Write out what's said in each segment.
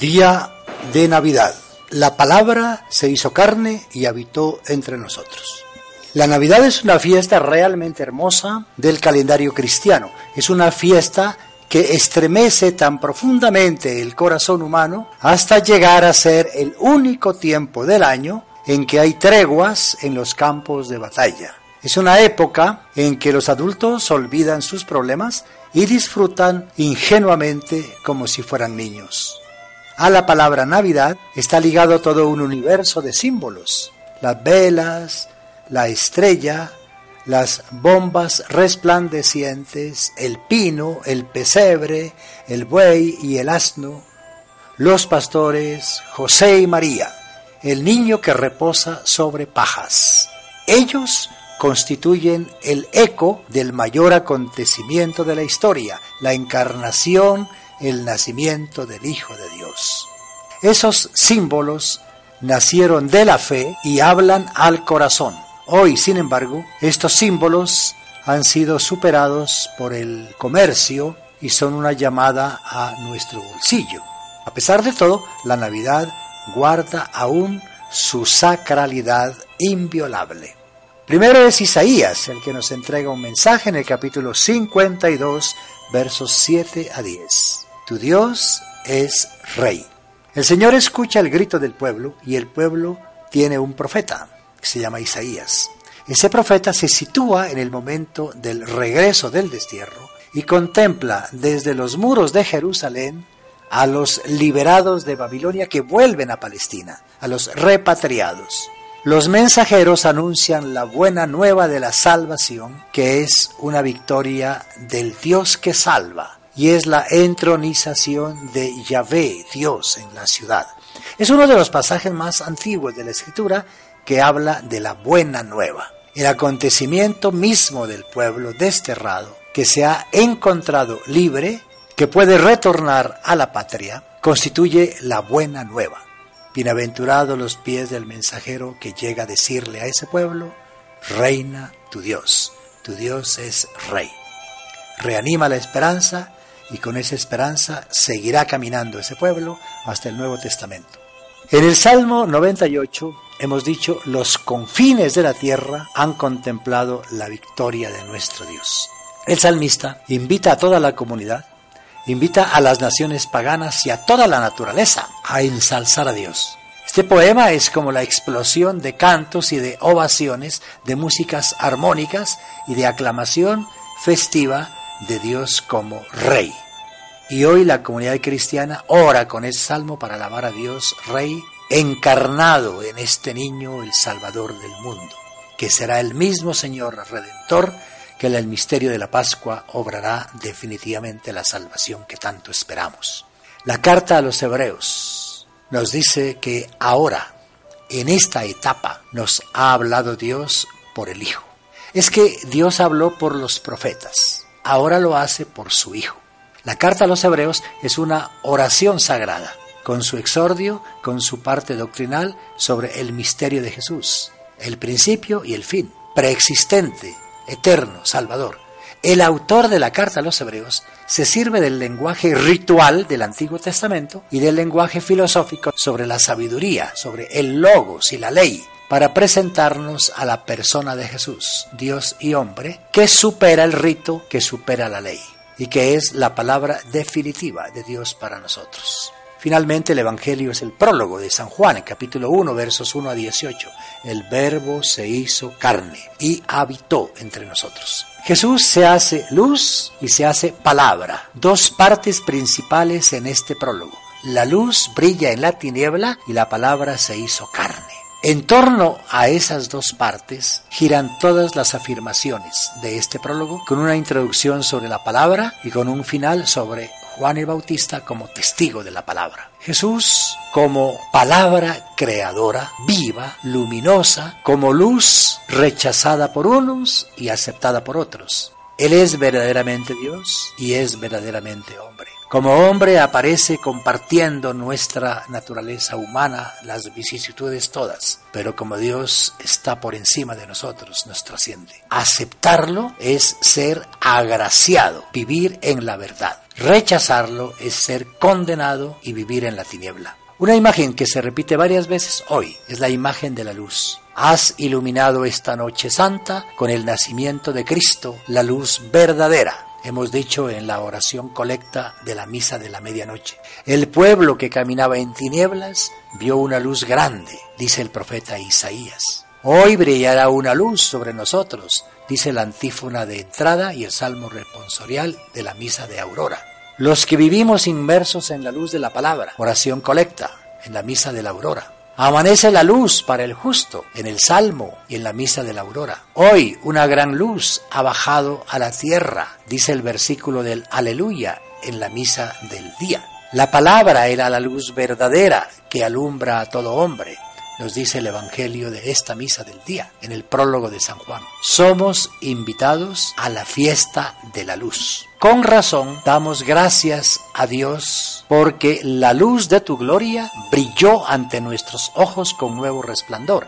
Día de Navidad. La palabra se hizo carne y habitó entre nosotros. La Navidad es una fiesta realmente hermosa del calendario cristiano. Es una fiesta que estremece tan profundamente el corazón humano hasta llegar a ser el único tiempo del año en que hay treguas en los campos de batalla. Es una época en que los adultos olvidan sus problemas y disfrutan ingenuamente como si fueran niños. A la palabra Navidad está ligado todo un universo de símbolos. Las velas, la estrella, las bombas resplandecientes, el pino, el pesebre, el buey y el asno, los pastores, José y María, el niño que reposa sobre pajas. Ellos constituyen el eco del mayor acontecimiento de la historia, la encarnación el nacimiento del Hijo de Dios. Esos símbolos nacieron de la fe y hablan al corazón. Hoy, sin embargo, estos símbolos han sido superados por el comercio y son una llamada a nuestro bolsillo. A pesar de todo, la Navidad guarda aún su sacralidad inviolable. Primero es Isaías el que nos entrega un mensaje en el capítulo 52, versos 7 a 10. Tu Dios es Rey. El Señor escucha el grito del pueblo y el pueblo tiene un profeta que se llama Isaías. Ese profeta se sitúa en el momento del regreso del destierro y contempla desde los muros de Jerusalén a los liberados de Babilonia que vuelven a Palestina, a los repatriados. Los mensajeros anuncian la buena nueva de la salvación, que es una victoria del Dios que salva, y es la entronización de Yahvé, Dios, en la ciudad. Es uno de los pasajes más antiguos de la Escritura que habla de la buena nueva, el acontecimiento mismo del pueblo desterrado, que se ha encontrado libre, que puede retornar a la patria, constituye la buena nueva. Bienaventurados los pies del mensajero que llega a decirle a ese pueblo, reina tu Dios, tu Dios es rey. Reanima la esperanza y con esa esperanza seguirá caminando ese pueblo hasta el Nuevo Testamento. En el Salmo 98 hemos dicho, los confines de la tierra han contemplado la victoria de nuestro Dios. El salmista invita a toda la comunidad, invita a las naciones paganas y a toda la naturaleza a ensalzar a Dios. Este poema es como la explosión de cantos y de ovaciones, de músicas armónicas y de aclamación festiva de Dios como Rey. Y hoy la comunidad cristiana ora con ese salmo para alabar a Dios Rey encarnado en este niño, el Salvador del mundo, que será el mismo Señor Redentor que en el misterio de la Pascua obrará definitivamente la salvación que tanto esperamos. La carta a los hebreos nos dice que ahora, en esta etapa, nos ha hablado Dios por el Hijo. Es que Dios habló por los profetas ahora lo hace por su Hijo. La carta a los hebreos es una oración sagrada, con su exordio, con su parte doctrinal sobre el misterio de Jesús, el principio y el fin, preexistente, eterno, salvador. El autor de la carta a los hebreos se sirve del lenguaje ritual del Antiguo Testamento y del lenguaje filosófico sobre la sabiduría, sobre el logos y la ley, para presentarnos a la persona de Jesús, Dios y hombre, que supera el rito, que supera la ley, y que es la palabra definitiva de Dios para nosotros. Finalmente, el Evangelio es el prólogo de San Juan, capítulo 1, versos 1 a 18. El Verbo se hizo carne y habitó entre nosotros. Jesús se hace luz y se hace palabra, dos partes principales en este prólogo. La luz brilla en la tiniebla y la palabra se hizo carne. En torno a esas dos partes giran todas las afirmaciones de este prólogo, con una introducción sobre la palabra y con un final sobre Juan el Bautista como testigo de la palabra. Jesús como palabra creadora, viva, luminosa, como luz rechazada por unos y aceptada por otros. Él es verdaderamente Dios y es verdaderamente hombre. Como hombre aparece compartiendo nuestra naturaleza humana, las vicisitudes todas, pero como Dios está por encima de nosotros, nos trasciende. Aceptarlo es ser agraciado, vivir en la verdad. Rechazarlo es ser condenado y vivir en la tiniebla. Una imagen que se repite varias veces hoy es la imagen de la luz. Has iluminado esta noche santa con el nacimiento de Cristo, la luz verdadera. Hemos dicho en la oración colecta de la misa de la medianoche. El pueblo que caminaba en tinieblas vio una luz grande, dice el profeta Isaías. Hoy brillará una luz sobre nosotros, dice la antífona de entrada y el salmo responsorial de la misa de aurora. Los que vivimos inmersos en la luz de la palabra, oración colecta, en la misa de la aurora. Amanece la luz para el justo en el Salmo y en la misa de la aurora. Hoy una gran luz ha bajado a la tierra, dice el versículo del Aleluya en la misa del día. La palabra era la luz verdadera que alumbra a todo hombre nos dice el Evangelio de esta misa del día, en el prólogo de San Juan. Somos invitados a la fiesta de la luz. Con razón damos gracias a Dios porque la luz de tu gloria brilló ante nuestros ojos con nuevo resplandor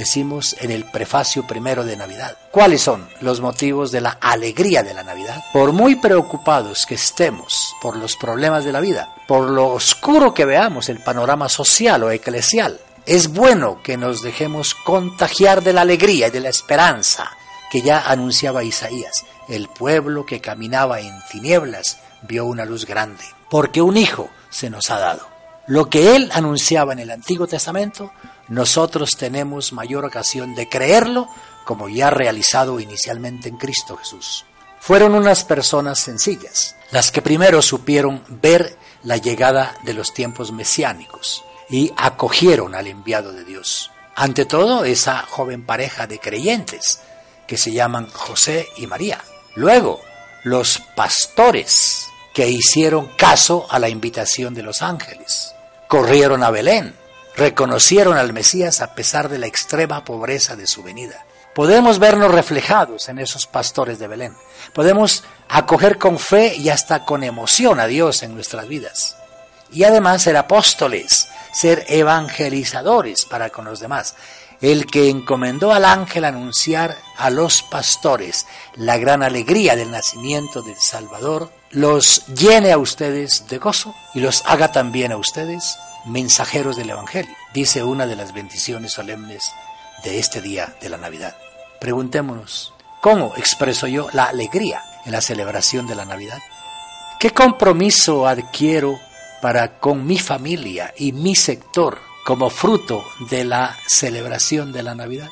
decimos en el prefacio primero de Navidad. ¿Cuáles son los motivos de la alegría de la Navidad? Por muy preocupados que estemos por los problemas de la vida, por lo oscuro que veamos el panorama social o eclesial, es bueno que nos dejemos contagiar de la alegría y de la esperanza que ya anunciaba Isaías. El pueblo que caminaba en tinieblas vio una luz grande, porque un hijo se nos ha dado. Lo que él anunciaba en el Antiguo Testamento, nosotros tenemos mayor ocasión de creerlo como ya realizado inicialmente en Cristo Jesús. Fueron unas personas sencillas, las que primero supieron ver la llegada de los tiempos mesiánicos y acogieron al enviado de Dios. Ante todo, esa joven pareja de creyentes que se llaman José y María. Luego, los pastores que hicieron caso a la invitación de los ángeles. Corrieron a Belén, reconocieron al Mesías a pesar de la extrema pobreza de su venida. Podemos vernos reflejados en esos pastores de Belén. Podemos acoger con fe y hasta con emoción a Dios en nuestras vidas. Y además ser apóstoles, ser evangelizadores para con los demás. El que encomendó al ángel anunciar a los pastores la gran alegría del nacimiento del Salvador, los llene a ustedes de gozo y los haga también a ustedes mensajeros del Evangelio, dice una de las bendiciones solemnes de este día de la Navidad. Preguntémonos, ¿cómo expreso yo la alegría en la celebración de la Navidad? ¿Qué compromiso adquiero para con mi familia y mi sector como fruto de la celebración de la Navidad?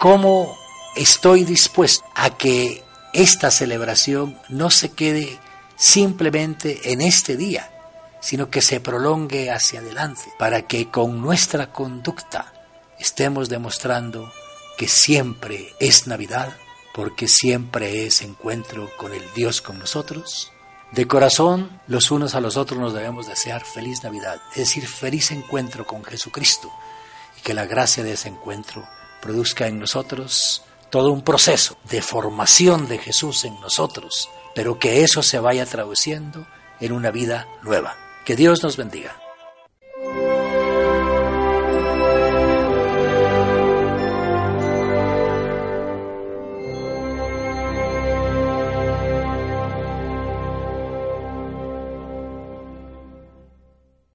¿Cómo estoy dispuesto a que esta celebración no se quede simplemente en este día, sino que se prolongue hacia adelante, para que con nuestra conducta estemos demostrando que siempre es Navidad, porque siempre es encuentro con el Dios con nosotros? De corazón, los unos a los otros nos debemos desear feliz Navidad, es decir, feliz encuentro con Jesucristo y que la gracia de ese encuentro produzca en nosotros todo un proceso de formación de Jesús en nosotros, pero que eso se vaya traduciendo en una vida nueva. Que Dios nos bendiga.